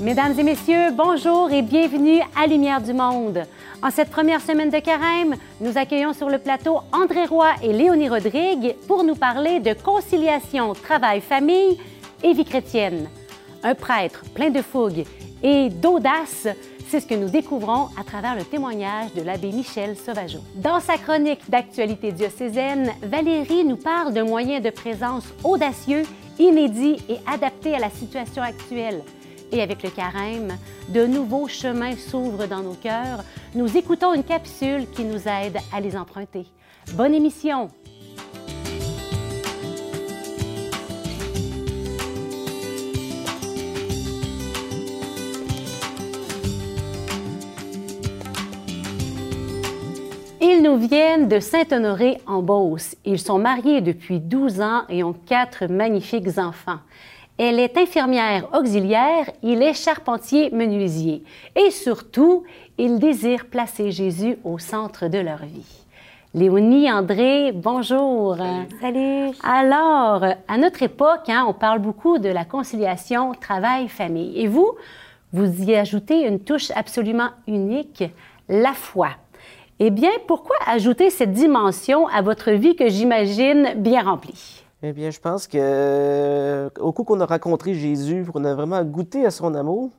Mesdames et messieurs, bonjour et bienvenue à Lumière du Monde. En cette première semaine de carême, nous accueillons sur le plateau André Roy et Léonie Rodrigue pour nous parler de conciliation travail-famille et vie chrétienne. Un prêtre plein de fougue et d'audace, c'est ce que nous découvrons à travers le témoignage de l'abbé Michel Sauvageau. Dans sa chronique d'actualité diocésaine, Valérie nous parle d'un moyen de présence audacieux, inédit et adapté à la situation actuelle et avec le carême, de nouveaux chemins s'ouvrent dans nos cœurs. Nous écoutons une capsule qui nous aide à les emprunter. Bonne émission! Ils nous viennent de Saint-Honoré en Beauce. Ils sont mariés depuis 12 ans et ont quatre magnifiques enfants. Elle est infirmière auxiliaire, il est charpentier menuisier. Et surtout, il désire placer Jésus au centre de leur vie. Léonie, André, bonjour. Salut. Alors, à notre époque, hein, on parle beaucoup de la conciliation travail-famille. Et vous, vous y ajoutez une touche absolument unique, la foi. Eh bien, pourquoi ajouter cette dimension à votre vie que j'imagine bien remplie? Eh bien, je pense que euh, au coup qu'on a rencontré Jésus, qu'on a vraiment goûté à son amour,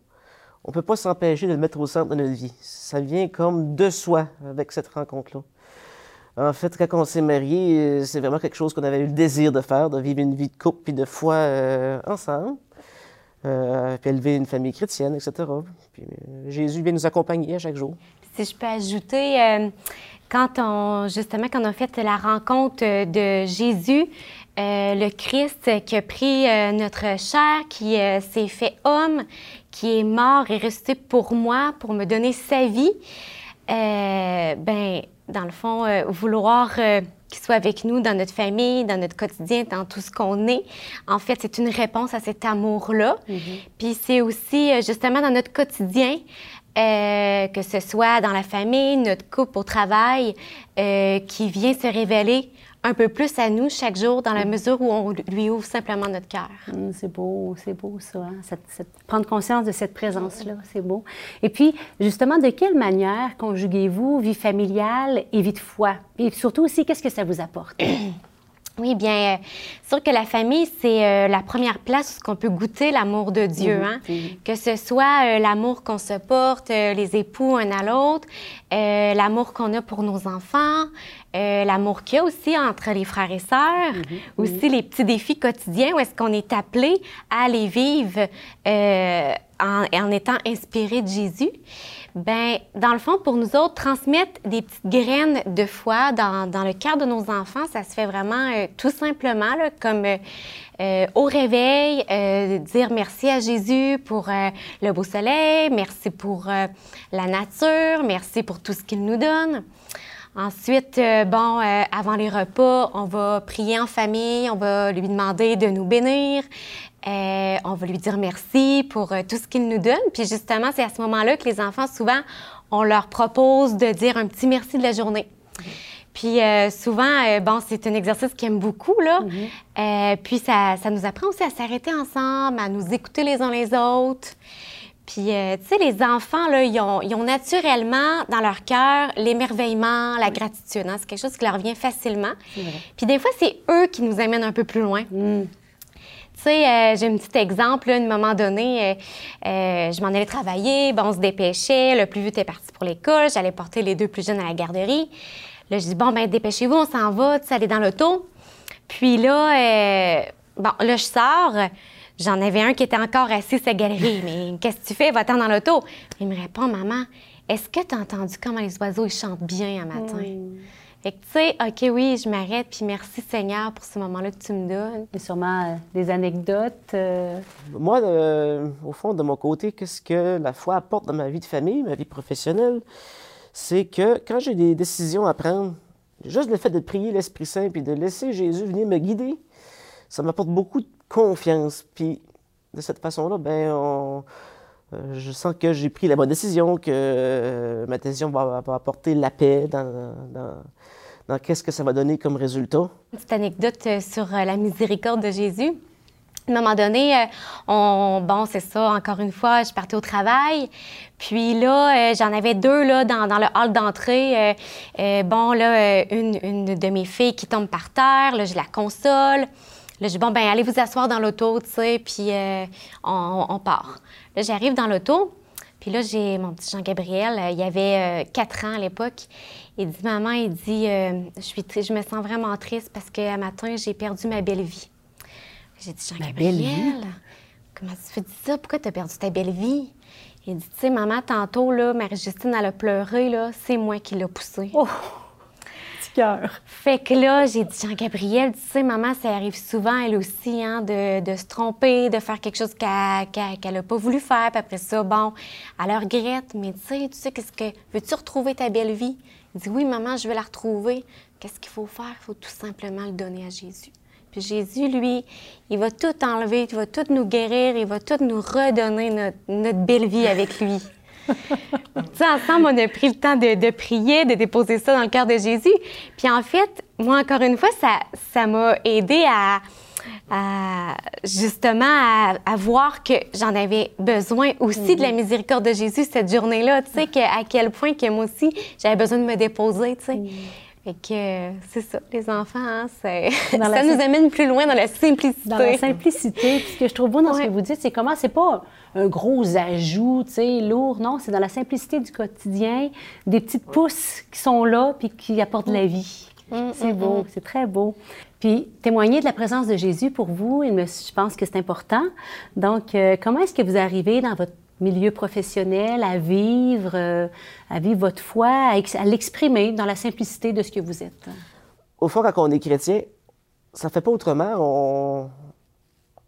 on ne peut pas s'empêcher de le mettre au centre de notre vie. Ça vient comme de soi avec cette rencontre-là. En fait, quand on s'est marié, euh, c'est vraiment quelque chose qu'on avait eu le désir de faire, de vivre une vie de couple puis de foi euh, ensemble, puis élever une famille chrétienne, etc. Jésus vient nous accompagner à chaque jour. Si je peux ajouter, quand on justement quand on a fait la rencontre de Jésus, euh, le Christ qui a pris euh, notre chair, qui euh, s'est fait homme, qui est mort et resté pour moi, pour me donner sa vie, ben, dans le fond, vouloir qu'il soit avec nous dans notre famille, dans notre quotidien, dans tout ce qu'on est, en fait, c'est une réponse à cet amour-là. Mm-hmm. Puis c'est aussi justement dans notre quotidien, que ce soit dans la famille, notre couple au travail, qui vient se révéler un peu plus à nous chaque jour dans la mesure où on lui ouvre simplement notre cœur. Mm, c'est beau, c'est beau ça. Hein. prendre conscience de cette présence-là, c'est beau. Et puis, justement, de quelle manière conjuguez-vous vie familiale et vie de foi? Et surtout aussi, qu'est-ce que ça vous apporte? Oui, bien, c'est sûr que la famille, c'est euh, la première place où on peut goûter l'amour de Dieu. Mhm, hein? Que ce soit euh, l'amour qu'on se porte, euh, les époux un à l'autre, l'amour qu'on a pour nos enfants, l'amour qu'il y a aussi entre les frères et sœurs, mhm, aussi les petits défis quotidiens où est-ce qu'on est appelé à les vivre en, étant inspiré de Jésus. Ben, dans le fond, pour nous autres, transmettre des petites graines de foi dans, dans le cœur de nos enfants, ça se fait vraiment euh, tout simplement, comme euh, euh, au réveil, dire merci à Jésus pour le beau soleil, merci pour la nature, merci pour tout ce qu'il nous donne. Ensuite, bon, avant les repas, on va prier en famille, on va lui demander de nous bénir. Euh, on va lui dire merci pour euh, tout ce qu'il nous donne. Puis justement, c'est à ce moment-là que les enfants, souvent, on leur propose de dire un petit merci de la journée. Puis euh, souvent, bon, c'est un exercice qu'ils aiment beaucoup, là. Mm-hmm. puis ça, ça, nous apprend aussi à s'arrêter ensemble, à nous écouter les uns les autres. Puis, tu sais, les enfants, là, ils ont, ils ont, naturellement dans leur cœur l'émerveillement, la gratitude. Hein. C'est quelque chose qui leur vient facilement. Puis des fois, c'est eux qui nous amènent un peu plus loin. Mm. Tu sais, euh, j'ai un petit exemple. à un moment donné, euh, euh, je m'en allais travailler. Bon, on se dépêchait. Le plus vite est parti pour l'école. J'allais porter les deux plus jeunes à la garderie. Là, je dis, bon, ben dépêchez-vous, on s'en va, tu sais, aller dans l'auto. Puis là, bon, là, je sors. J'en avais un qui était encore assis sur la galerie. Mais qu'est-ce que tu fais? Va-t'en dans l'auto. Il me répond, maman, est-ce que tu as entendu comment les oiseaux ils chantent bien un matin? Fait que, tu sais, OK, oui, je m'arrête, puis merci Seigneur pour ce moment-là que tu me donnes. Et sûrement euh, des anecdotes. Euh. Moi, euh, au fond, de mon côté, qu'est-ce que la foi apporte dans ma vie de famille, ma vie professionnelle, c'est que quand j'ai des décisions à prendre, juste le fait de prier l'Esprit Saint puis de laisser Jésus venir me guider, ça m'apporte beaucoup de confiance. Puis de cette façon-là, ben, je sens que j'ai pris la bonne décision, que ma décision va, apporter la paix dans, dans qu'est-ce que ça va donner comme résultat? Une petite anecdote euh, sur euh, la miséricorde de Jésus. À un moment donné, euh, on, bon, c'est ça, encore une fois, je partais au travail. Puis là, j'en avais deux là, dans, dans le hall d'entrée. Bon, là, une, une, de mes filles qui tombe par terre, là, je la console. Là, je dis, bon, ben allez vous asseoir dans l'auto, tu sais, puis on, on, part. Là, j'arrive dans l'auto, puis là, j'ai mon petit Jean-Gabriel, il avait quatre ans à l'époque. Il dit, maman, il dit, je, suis je me sens vraiment triste parce qu'à matin, j'ai perdu ma belle vie. J'ai dit, Jean-Gabriel, comment tu dis ça? Pourquoi tu as perdu ta belle vie? Il dit, tu sais, maman, tantôt, là, Marie-Justine, elle a pleuré, là, c'est moi qui l'ai poussée. Oh! Fait que là, j'ai dit, Jean-Gabriel, tu sais, maman, ça arrive souvent, elle aussi, hein, de, se tromper, de faire quelque chose qu'elle n'a pas voulu faire. Puis après ça, bon, elle regrette, mais tu sais, tu sais, qu'est-ce que. Veux-tu retrouver ta belle vie? Il dit, oui, maman, je veux la retrouver. Qu'est-ce qu'il faut faire? Il faut tout simplement le donner à Jésus. Jésus, lui, il va tout enlever, il va tout nous guérir, il va tout nous redonner notre, belle vie avec lui. Tu ensemble, on a pris le temps de, prier, de déposer ça dans le cœur de Jésus. Puis en fait, moi, encore une fois, ça, ça m'a aidé à, justement à, voir que j'en avais besoin aussi de la mhm. miséricorde de Jésus cette journée-là. Tu sais, à quel point que moi aussi, j'avais besoin de me déposer, tu sais. Mhm. Fait que c'est ça, les enfants, hein, ça nous amène plus loin dans la simplicité. Dans la simplicité. Puis ce que je trouve beau dans ce que vous dites, c'est comment c'est pas un gros ajout, tu sais, lourd. Non, c'est dans la simplicité du quotidien, des petites pousses qui sont là puis qui apportent de la vie. Mm, mm, c'est beau, mm. c'est très beau. Puis témoigner de la présence de Jésus pour vous, je pense que c'est important. Donc, euh, comment est-ce que vous arrivez dans votre milieu professionnel, à vivre, euh, à vivre votre foi, à, l'exprimer dans la simplicité de ce que vous êtes. Au fond, quand on est chrétien, ça fait pas autrement. On,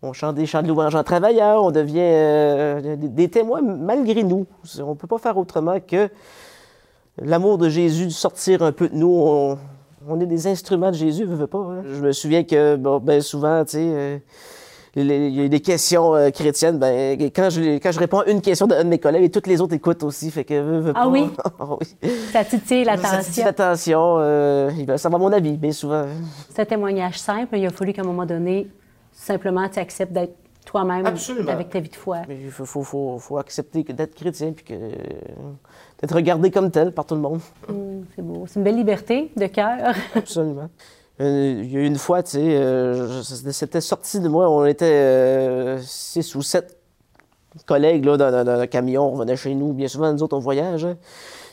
on chante des chants de louange en travaillant, on devient euh, des, témoins malgré nous. On ne peut pas faire autrement que l'amour de Jésus sortir un peu de nous. On, est des instruments de Jésus, pas. Hein. Je me souviens que ben souvent, tu sais, euh, il y a des questions euh, chrétiennes, ben, quand, je, quand je réponds à une question d'un de mes collègues, et toutes les autres écoutent aussi. Fait que, ah, oui? ah oui? Ça titille l'attention. Ça titille l'attention. Euh, ça va mon avis, bien souvent. C'est un témoignage simple. Il a fallu qu'à un moment donné, simplement, tu acceptes d'être toi-même avec ta vie de foi. il faut, faut, faut, accepter d'être chrétien puis que d'être regardé comme tel par tout le monde. Hum, c'est beau. C'est une belle liberté de cœur. Absolument. Euh, il y a une fois, tu sais, euh, c'était sorti de moi, on était euh, six ou sept collègues là, dans, un camion, on revenait chez nous. Bien souvent, nous autres, on voyage. Hein.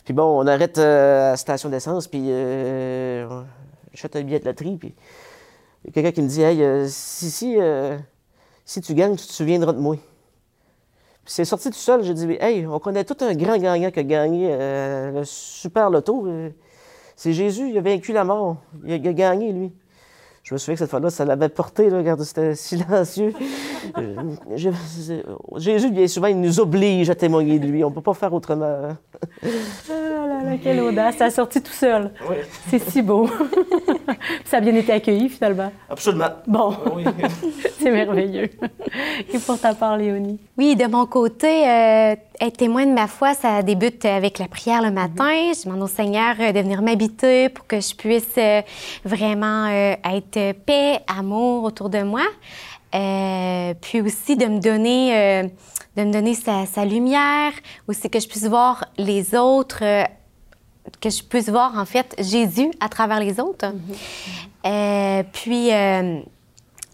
Puis bon, on arrête à la station d'essence, puis j'achète un billet de loterie, puis il y a quelqu'un qui me dit Hey, si, si, si tu gagnes, tu te souviendras de moi. Puis c'est sorti tout seul, j'ai dit Hey, on connaît tout un grand gagnant qui a gagné le super loto. C'est Jésus, il a vaincu la mort. Il a, gagné, lui. Je me souviens que cette fois-là, ça l'avait porté, là, regarde, c'était silencieux. Euh, Jésus, bien souvent, il nous oblige à témoigner de lui. On ne peut pas faire autrement. Hein. ah là là, quelle audace. Ça a sorti tout seul. Oui. C'est si beau. ça a bien été accueilli, finalement. Absolument. Bon. Oui. C'est merveilleux. Et pour ta part, Léonie? Oui, de mon côté, euh, être témoin de ma foi, ça débute avec la prière le matin. Je demande au Seigneur euh, de venir m'habiter pour que je puisse euh, vraiment être paix, amour autour de moi. Puis aussi de me donner, de me donner sa, lumière, aussi que je puisse voir les autres que je puisse voir en fait Jésus à travers les autres. Mm-hmm. puis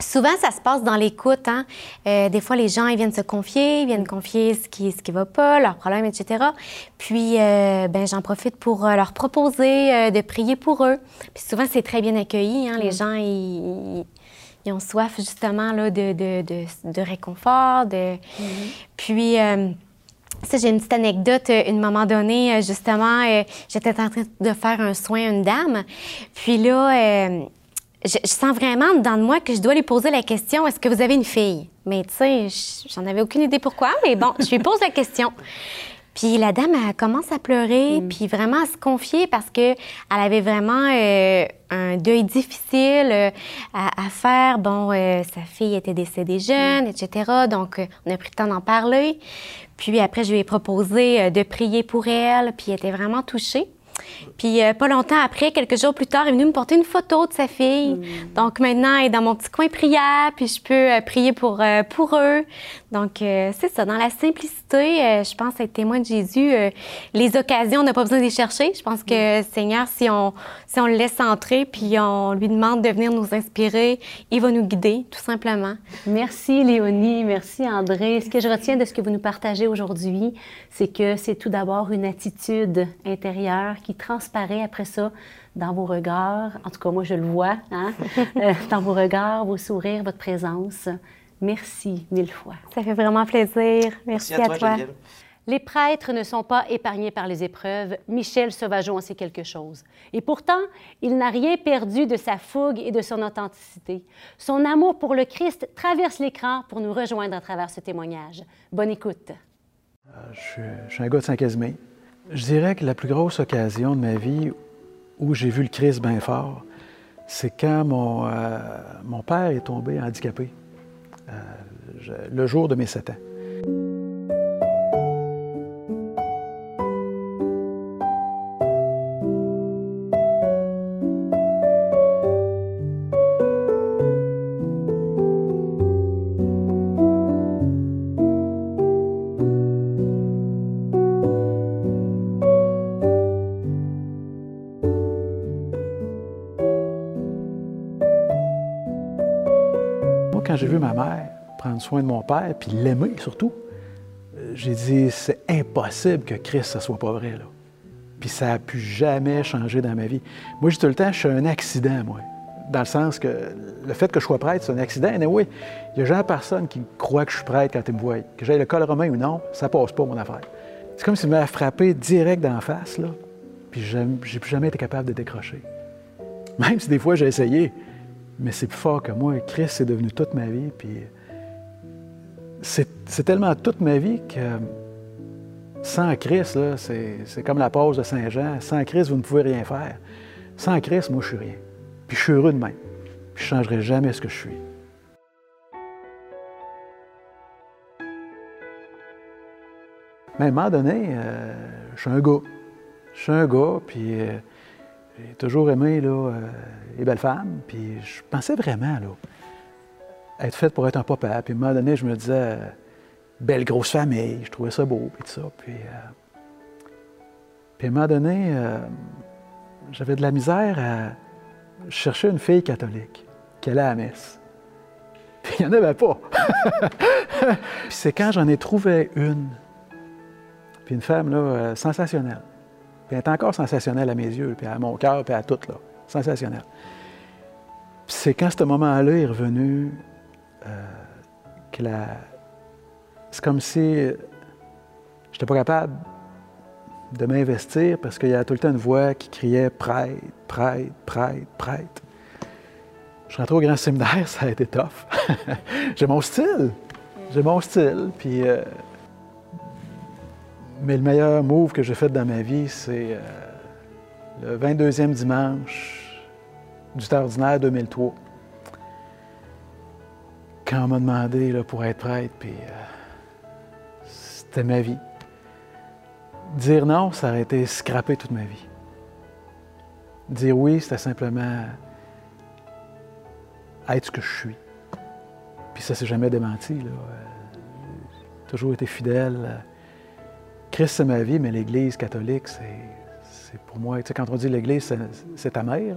Souvent, ça se passe dans l'écoute. Hein? Euh, des fois, les gens ils viennent se confier, ils viennent confier ce qui ce qui va pas, leurs problèmes, etc. Puis, euh, ben, j'en profite pour euh, leur proposer de prier pour eux. Puis souvent, c'est très bien accueilli. Hein? Les mm. gens, ils, ils, ont soif justement là, de, de, de, de réconfort. De... Mm-hmm. Puis, ça, j'ai une petite anecdote. Une moment donné, justement, j'étais en train de faire un soin à une dame. Puis là, je, sens vraiment dans moi que je dois lui poser la question est-ce que vous avez une fille? Mais tu sais, j'en avais aucune idée pourquoi, mais bon, je lui pose la question. Puis la dame, elle commence à pleurer, mm. puis vraiment à se confier parce que elle avait vraiment euh, un deuil difficile euh, à, faire. Bon, euh, sa fille était décédée jeune, mm. etc. Donc, on a pris le temps d'en parler. Puis après, je lui ai proposé de prier pour elle, puis elle était vraiment touchée. Puis euh, pas longtemps après, quelques jours plus tard, il est venu me porter une photo de sa fille. Mm. Donc maintenant, elle est dans mon petit coin prière, puis je peux euh, prier pour, euh, pour eux. Donc c'est ça, dans la simplicité, je pense être témoin de Jésus. les occasions, on n'a pas besoin de les chercher. Je pense que Seigneur, si on, si on le laisse entrer, puis on lui demande de venir nous inspirer, il va nous guider, tout simplement. Merci Léonie, merci André. Ce que je retiens de ce que vous nous partagez aujourd'hui, c'est que c'est tout d'abord une attitude intérieure qui transparaît après ça dans vos regards. En tout cas, moi, je le vois, hein? Euh, dans vos regards, vos sourires, votre présence. Merci mille fois. Ça fait vraiment plaisir. Merci, à toi. Geneviève. Les prêtres ne sont pas épargnés par les épreuves. Michel Sauvageon en sait quelque chose. Et pourtant, il n'a rien perdu de sa fougue et de son authenticité. Son amour pour le Christ traverse l'écran pour nous rejoindre à travers ce témoignage. Bonne écoute. Je suis, je suis un gars de Saint-Casimir. Je dirais que la plus grosse occasion de ma vie où j'ai vu le Christ bien fort, c'est quand mon, euh, père est tombé handicapé, euh, le jour de mes sept ans. Quand j'ai vu ma mère prendre soin de mon père, puis l'aimer surtout, euh, j'ai dit, c'est impossible que Christ, ça soit pas vrai, là. Puis ça n'a pu jamais changer dans ma vie. Moi, dis tout le temps, je suis un accident, moi. Dans le sens que le fait que je sois prêtre, c'est un accident. Et oui, il n'y a jamais personne qui croit que je suis prêtre quand il me voit. Que j'aille le col romain ou non, ça passe pas, mon affaire. C'est comme s'il m'avait frappé direct d'en face, là. Puis j'ai plus jamais été capable de décrocher. Même si des fois j'ai essayé, mais c'est plus fort que moi. Christ, c'est devenu toute ma vie. Puis c'est tellement toute ma vie que sans Christ, c'est comme la pause de Saint-Jean. Sans Christ, vous ne pouvez rien faire. Sans Christ, moi, je suis rien. Puis je suis heureux de même. Puis je ne changerai jamais ce que je suis. Mais à un moment donné, euh, je suis un gars. Je suis un gars, puis euh, j'ai toujours aimé là, euh, les belles femmes. Puis je pensais vraiment là, être faite pour être un papa. Puis à un moment donné, je me disais, belle grosse famille, je trouvais ça beau, puis tout ça. Euh, puis à un moment donné, euh, j'avais de la misère à chercher une fille catholique qui allait à la messe. Puis il n'y en avait pas. puis c'est quand j'en ai trouvé une, puis une femme là, sensationnelle. Puis elle est encore sensationnelle à mes yeux, puis à mon cœur, puis à tout, là. Sensationnelle. C'est quand ce moment-là est revenu euh, que la... C'est comme si je n'étais pas capable de m'investir parce qu'il y a tout le temps une voix qui criait prêtre, prêtre, prêtre, prêtre. Je suis rentré au grand séminaire, ça a été tough. J'ai mon style. J'ai mon style. Puis, euh, mais le meilleur move que j'ai fait dans ma vie, c'est euh, le 22e dimanche du temps ordinaire 2003. Quand on m'a demandé là, pour être prêtre, puis euh, c'était ma vie. Dire non, ça aurait été scraper toute ma vie. Dire oui, c'était simplement être ce que je suis. Puis ça s'est jamais démenti. Euh, J'ai toujours été fidèle. Christ, c'est ma vie, mais l'Église catholique, c'est, pour moi. Tu sais, quand on dit l'Église, c'est, ta mère.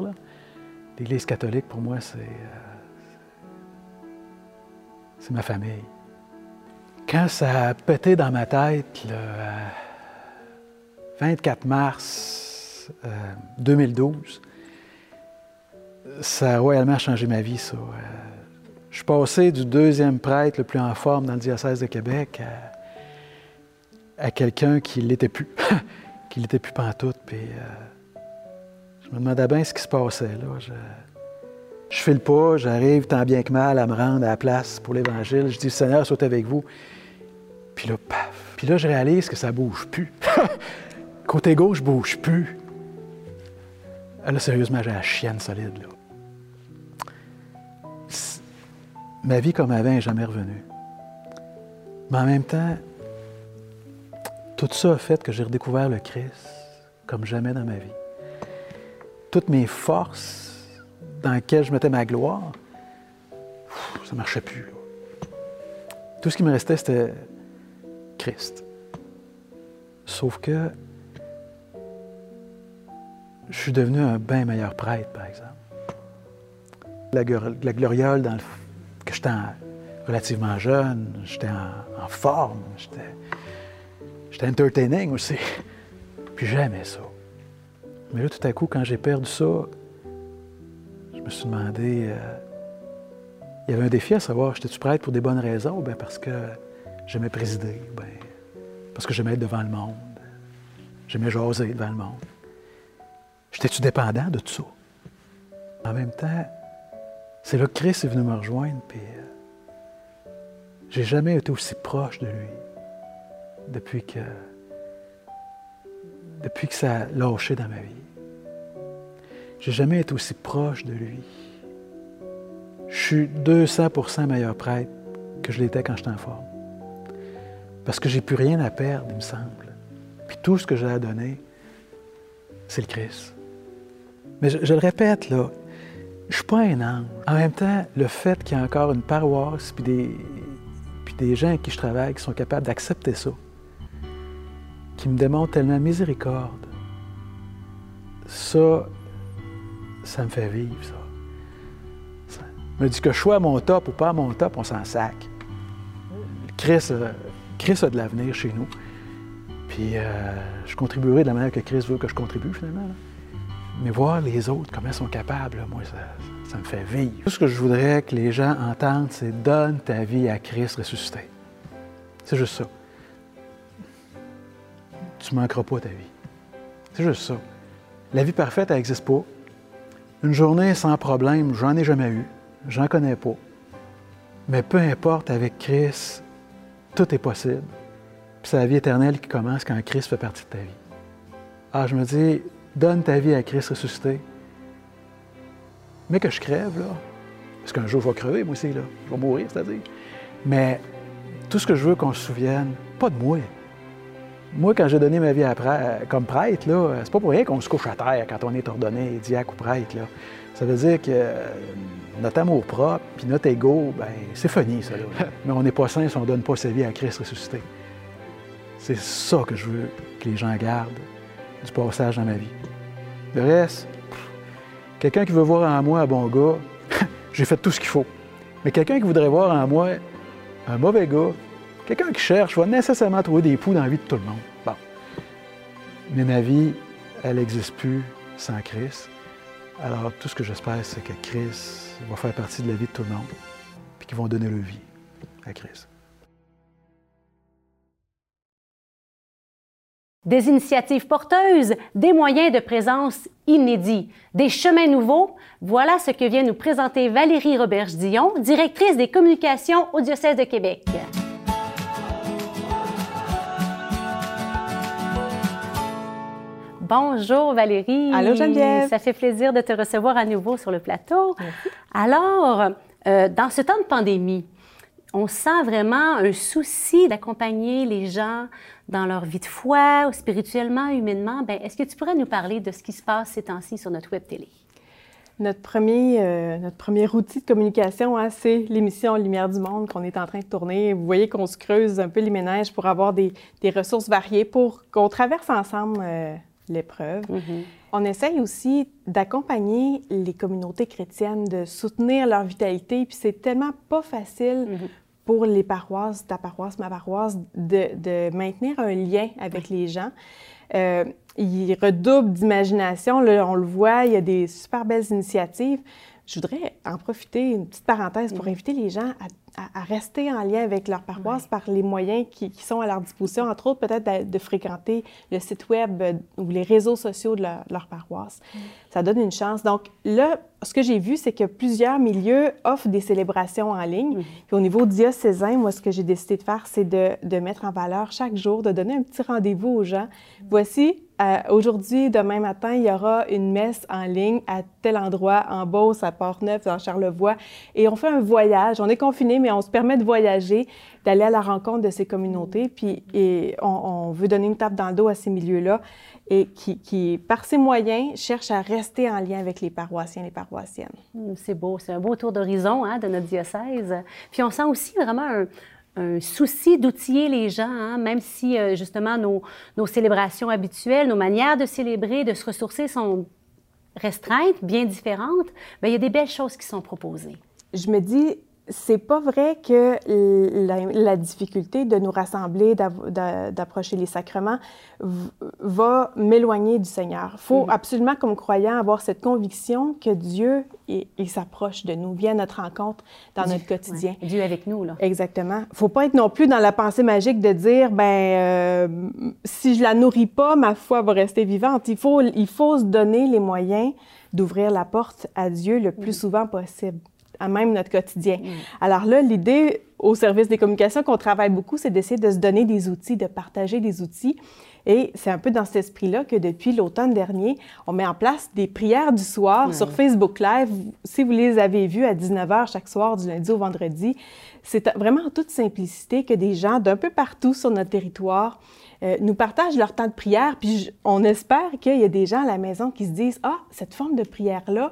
L'Église catholique, pour moi, c'est, euh, c'est ma famille. Quand ça a pété dans ma tête, le 24 mars euh, 2012, ça a royalement changé ma vie, ça. Euh, je suis passé du deuxième prêtre le plus en forme dans le diocèse de Québec à, à quelqu'un qui ne l'était plus, qui ne l'était plus pantoute. Puis euh, je me demandais bien ce qui se passait, là. Je, je file pas, j'arrive tant bien que mal à me rendre à la place pour l'Évangile. Je dis, Seigneur, soit avec vous. Puis là, paf. Puis là, je réalise que ça bouge plus. Côté gauche, je bouge plus. Ah, Là, sérieusement, j'ai la chienne solide, là. Ma vie comme avant n'est jamais revenue. Mais en même temps, tout ça a fait que j'ai redécouvert le Christ comme jamais dans ma vie. Toutes mes forces dans lesquelles je mettais ma gloire, ça ne marchait plus. Tout ce qui me restait, c'était Christ. Sauf que je suis devenu un bien meilleur prêtre, par exemple. La, gloriole, dans le, que j'étais relativement jeune, j'étais en, forme, j'étais entertaining aussi. Puis j'aimais ça. Mais là, tout à coup, quand j'ai perdu ça, je me suis demandé. Euh, il y avait un défi à savoir, j'étais-tu prêtre pour des bonnes raisons? Bien parce que j'aimais présider, bien parce que j'aimais être devant le monde, j'aimais jaser devant le monde. J'étais-tu dépendant de tout ça? En même temps, c'est là que Christ est venu me rejoindre, puis euh, j'ai jamais été aussi proche de lui depuis que, depuis que ça a lâché dans ma vie. J'ai jamais été aussi proche de lui. Je suis 200% meilleur prêtre que je l'étais quand j'étais en forme. Parce que j'ai plus rien à perdre, il me semble. Puis tout ce que j'ai à donner, c'est le Christ. Mais je, le répète, là, je suis pas un ange. En même temps, le fait qu'il y ait encore une paroisse, puis des, puis des gens avec qui je travaille qui sont capables d'accepter ça, qui me démontrent tellement miséricorde, ça, ça me fait vivre, ça. ça me dit que je sois à mon top ou pas à mon top, on s'en sac. Christ, euh, Christ a de l'avenir chez nous. Puis euh, je contribuerai de la manière que Christ veut que je contribue, finalement. Mais voir les autres, comment ils sont capables, moi, ça, me fait vivre. Tout ce que je voudrais que les gens entendent, c'est donne ta vie à Christ ressuscité. C'est juste ça. Tu ne manqueras pas ta vie. C'est juste ça. La vie parfaite, elle n'existe pas. Une journée sans problème, j'en ai jamais eu. J'en connais pas. Mais peu importe, avec Christ, tout est possible. Puis c'est la vie éternelle qui commence quand Christ fait partie de ta vie. Ah, je me dis, donne ta vie à Christ ressuscité. Mais que je crève, là. Parce qu'un jour, je vais crever, moi aussi, là. Je vais mourir, c'est-à-dire. Mais tout ce que je veux qu'on se souvienne, pas de moi. Moi, quand j'ai donné ma vie comme prêtre, là, c'est pas pour rien qu'on se couche à terre quand on est ordonné diacre ou prêtre, là. Ça veut dire que euh, notre amour propre puis notre ego, ben, c'est funny, ça. Là. Mais on n'est pas sain si on ne donne pas sa vie à Christ ressuscité. C'est ça que je veux que les gens gardent du passage dans ma vie. Le reste, quelqu'un qui veut voir en moi un bon gars, j'ai fait tout ce qu'il faut. Mais quelqu'un qui voudrait voir en moi un mauvais gars, quelqu'un qui cherche, va nécessairement trouver des poux dans la vie de tout le monde. Bon. Mais ma vie, elle n'existe plus sans Christ. Alors, tout ce que j'espère, c'est que Christ va faire partie de la vie de tout le monde, puis qu'ils vont donner leur vie à Christ. Des initiatives porteuses, des moyens de présence inédits, des chemins nouveaux, voilà ce que vient nous présenter Valérie Roberge-Dion, directrice des communications au diocèse de Québec. Bonjour Valérie. Allô Geneviève. Ça fait plaisir de te recevoir à nouveau sur le plateau. Alors, euh, dans ce temps de pandémie, on sent vraiment un souci d'accompagner les gens dans leur vie de foi, spirituellement, humainement. Ben, est-ce que tu pourrais nous parler de ce qui se passe ces temps-ci sur notre web télé? Notre premier, euh, notre premier outil de communication, hein, c'est l'émission Lumière du Monde qu'on est en train de tourner. Vous voyez qu'on se creuse un peu les ménages pour avoir des, des ressources variées pour qu'on traverse ensemble euh, l'épreuve. Mm-hmm. On essaye aussi d'accompagner les communautés chrétiennes, de soutenir leur vitalité. Puis c'est tellement pas facile mm-hmm pour les paroisses, ta paroisse, ma paroisse, de, maintenir un lien avec les gens. Euh, ils redoublent d'imagination. On le voit, il y a des super belles initiatives. Je voudrais en profiter, une petite parenthèse, pour mm. inviter les gens à à, rester en lien avec leur paroisse par les moyens qui, sont à leur disposition, entre autres peut-être de, fréquenter le site web euh, ou les réseaux sociaux de leur, paroisse. Mm. Ça donne une chance. Donc là, ce que j'ai vu, c'est que plusieurs milieux offrent des célébrations en ligne. Puis au niveau diocésain, moi, ce que j'ai décidé de faire, c'est de, de, mettre en valeur chaque jour, de donner un petit rendez-vous aux gens. Mm. Voici euh, aujourd'hui, demain matin, il y aura une messe en ligne à tel endroit, en Beauce, à Port-Neuf, dans Charlevoix. Et on fait un voyage. On est confiné, mais on se permet de voyager, d'aller à la rencontre de ces communautés, puis et on, veut donner une tape dans le dos à ces milieux-là et qui, qui, par ses moyens, cherchent à rester en lien avec les paroissiens et les paroissiennes. Hmm, c'est beau, c'est un beau tour d'horizon hein, de notre diocèse. Puis on sent aussi vraiment un, un souci d'outiller les gens, hein, même si euh, justement nos, nos, célébrations habituelles, nos manières de célébrer, de se ressourcer sont restreintes, bien différentes, mais il y a des belles choses qui sont proposées. Je me dis, c'est pas vrai que la, difficulté de nous rassembler, d'approcher les sacrements va m'éloigner du Seigneur. Il faut mhm. absolument, comme croyant, avoir cette conviction que Dieu, il, s'approche de nous, vient à notre rencontre dans notre quotidien. Dieu avec nous, là. Exactement. Il faut pas être non plus dans la pensée magique de dire, ben, euh, si je la nourris pas, ma foi va rester vivante. Il faut, il faut se donner les moyens d'ouvrir la porte à Dieu le plus souvent possible à même notre quotidien. Mm. Alors là, l'idée au service des communications qu'on travaille beaucoup, c'est d'essayer de se donner des outils, de partager des outils. Et c'est un peu dans cet esprit-là que depuis l'automne dernier, on met en place des prières du soir sur Facebook Live. Si vous les avez vues à 19h chaque soir, du lundi au vendredi, c'est vraiment en toute simplicité que des gens d'un peu partout sur notre territoire euh, nous partagent leur temps de prière. Puis on espère qu'il y a des gens à la maison qui se disent, ah, cette forme de prière-là,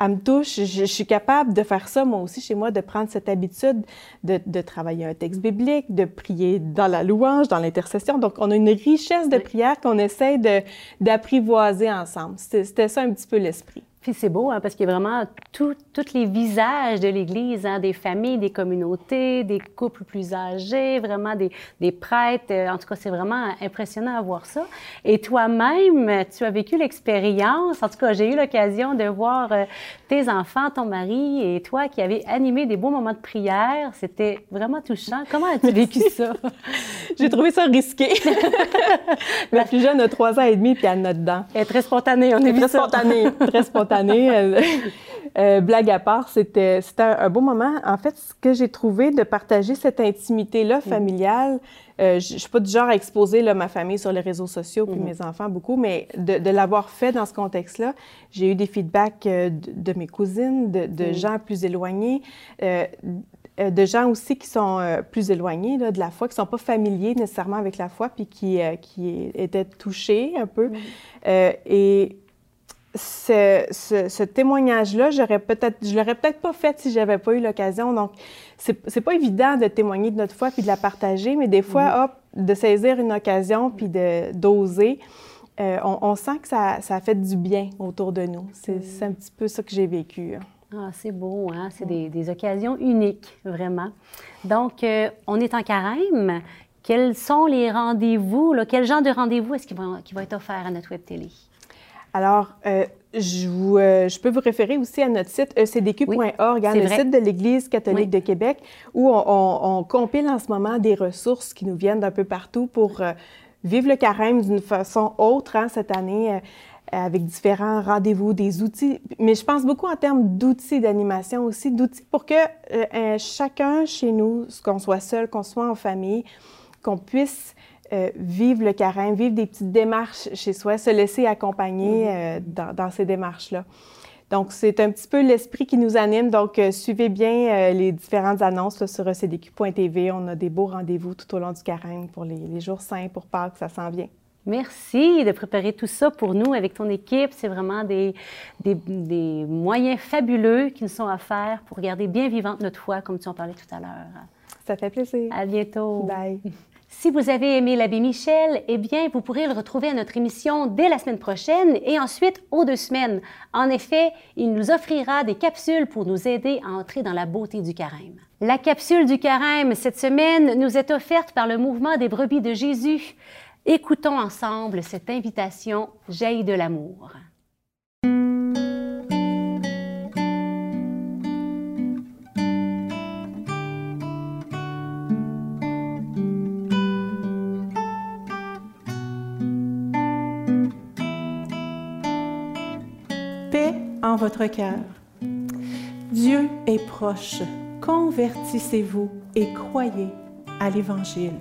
elle me touche, je, suis capable de faire ça moi aussi chez moi, de prendre cette habitude de, de travailler un texte biblique, de prier dans la louange, dans l'intercession. Donc, on a une richesse de prière qu'on essaie d'apprivoiser ensemble. C'était ça un petit peu l'esprit. Puis c'est beau, hein, parce qu'il y a vraiment tous les visages de l'Église, hein, des familles, des communautés, des couples plus âgés, vraiment des, des prêtres. Euh, en tout cas, c'est vraiment impressionnant à voir ça. Et toi-même, tu as vécu l'expérience. En tout cas, j'ai eu l'occasion de voir euh, tes enfants, ton mari et toi qui avez animé des beaux moments de prière. C'était vraiment touchant. Comment as-tu vécu ça? j'ai trouvé ça risqué. Ma plus jeune a trois ans et demi, puis elle a dedans. Elle est très spontanée, on est très spontanée, très spontanée année. Euh, blague à part, c'était un, beau moment. En fait, ce que j'ai trouvé de partager cette intimité-là mm. familiale, euh, je ne suis pas du genre à exposer là, ma famille sur les réseaux sociaux puis mm-hmm. mes enfants beaucoup, mais de, l'avoir fait dans ce contexte-là, j'ai eu des feedbacks euh, de, mes cousines, de, mm. gens plus éloignés, de gens aussi qui sont plus éloignés là, de la foi, qui ne sont pas familiers nécessairement avec la foi, puis qui, qui étaient touchés un peu. Mm. et ce, témoignage-là, j'aurais peut-être, je l'aurais peut-être pas fait si j'avais pas eu l'occasion. Donc, c'est pas évident de témoigner de notre foi puis de la partager, mais des fois, mm-hmm. hop, de saisir une occasion puis de d'oser, euh, on, sent que ça, fait du bien autour de nous. C'est mm. un petit peu ça que j'ai vécu. Hein. Ah, c'est beau, hein? C'est des, occasions uniques, vraiment. Donc, euh, on est en carême. Quels sont les rendez-vous? Quel genre de rendez-vous est-ce qui va, qui va être offert à notre web télé? Alors, euh, je, euh, je, peux vous référer aussi à notre site ecdq.org, hein, le site de l'Église catholique de Québec, où on, compile en ce moment des ressources qui nous viennent d'un peu partout pour euh, vivre le carême d'une façon autre hein, cette année, avec différents rendez-vous, des outils. Mais je pense beaucoup en termes d'outils d'animation aussi, d'outils pour que chacun chez nous, qu'on soit seul, qu'on soit en famille, qu'on puisse euh, vivre le carême, vivre des petites démarches chez soi, se laisser accompagner mm-hmm. euh, dans, ces démarches-là. Donc, c'est un petit peu l'esprit qui nous anime. Donc, euh, suivez bien les différentes annonces sur ecdq.tv. On a des beaux rendez-vous tout au long du carême pour les, jours saints, pour Pâques, ça s'en vient. Merci de préparer tout ça pour nous avec ton équipe. C'est vraiment des, des, des, moyens fabuleux qui nous sont faire pour garder bien vivante notre foi, comme tu en parlais tout à l'heure. Ça fait plaisir. À bientôt. Bye. Si vous avez aimé l'abbé Michel, eh bien, vous pourrez le retrouver à notre émission dès la semaine prochaine et ensuite aux deux semaines. En effet, il nous offrira des capsules pour nous aider à entrer dans la beauté du carême. La capsule du carême cette semaine nous est offerte par le mouvement des brebis de Jésus. Écoutons ensemble cette invitation jaillie de l'amour. Votre cœur. Dieu est proche. Convertissez-vous et croyez à l'Évangile.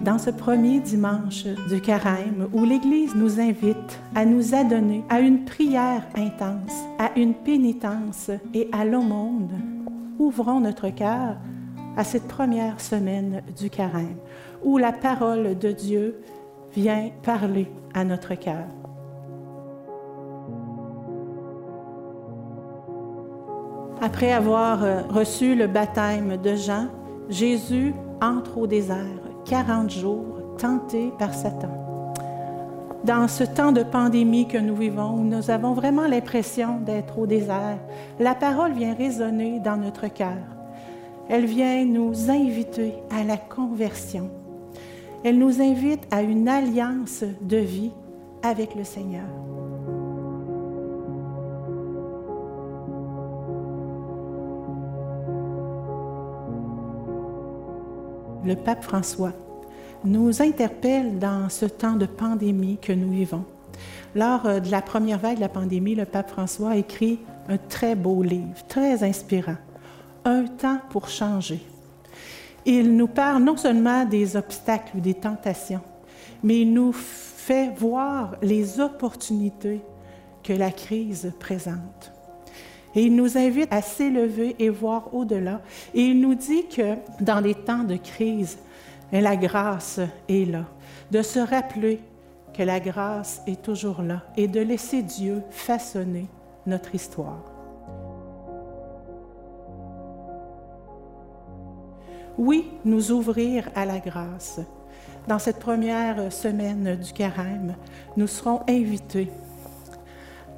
Dans ce premier dimanche du carême où l'Église nous invite à nous adonner à une prière intense, à une pénitence et à l'aumône, ouvrons notre cœur à cette première semaine du carême, où la parole de Dieu vient parler à notre cœur. Après avoir euh, reçu le baptême de Jean, Jésus entre au désert 40 jours, tenté par Satan. Dans ce temps de pandémie que nous vivons, où nous avons vraiment l'impression d'être au désert, la parole vient résonner dans notre cœur. Elle vient nous inviter à la conversion. Elle nous invite à une alliance de vie avec le Seigneur. Le pape François, nous interpelle dans ce temps de pandémie que nous vivons. Lors euh, de la première vague de la pandémie, le pape François a écrit un très beau livre, très inspirant, Un temps pour changer. Il nous parle non seulement des obstacles ou des tentations, mais il nous fait voir les opportunités que la crise présente. Et il nous invite à s'élever et voir au-delà. Et il nous dit que dans les temps de crise, la grâce est là. De se rappeler que la grâce est toujours là et de laisser Dieu façonner notre histoire. Oui, nous ouvrir à la grâce. Dans cette première semaine du carême, nous serons invités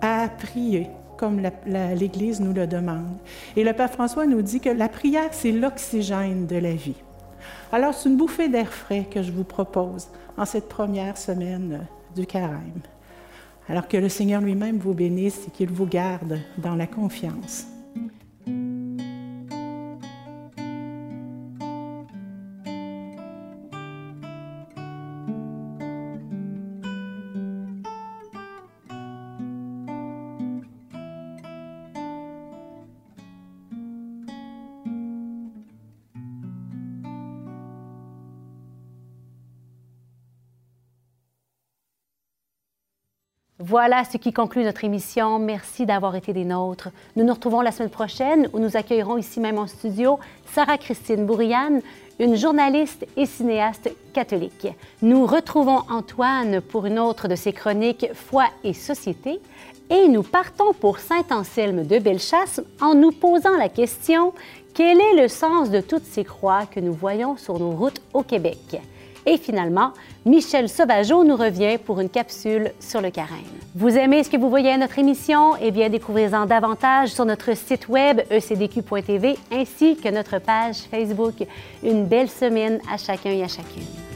à prier comme l'Église nous le demande. Et le Père François nous dit que la prière, c'est l'oxygène de la vie. Alors, c'est une bouffée d'air frais que je vous propose en cette première semaine du carême. Alors que le Seigneur lui-même vous bénisse et qu'il vous garde dans la confiance. Voilà ce qui conclut notre émission. Merci d'avoir été des nôtres. Nous nous retrouvons la semaine prochaine où nous accueillerons ici même en studio Sarah-Christine Bourriane, une journaliste et cinéaste catholique. Nous retrouvons Antoine pour une autre de ses chroniques Foi et société et nous partons pour Saint-Anselme de Bellechasse en nous posant la question quel est le sens de toutes ces croix que nous voyons sur nos routes au Québec? Et finalement, Michel Sauvageau nous revient pour une capsule sur le carême. Vous aimez ce que vous voyez à notre émission? Eh bien, découvrez-en davantage sur notre site web ecdq.tv ainsi que notre page Facebook. Une belle semaine à chacun et à chacune.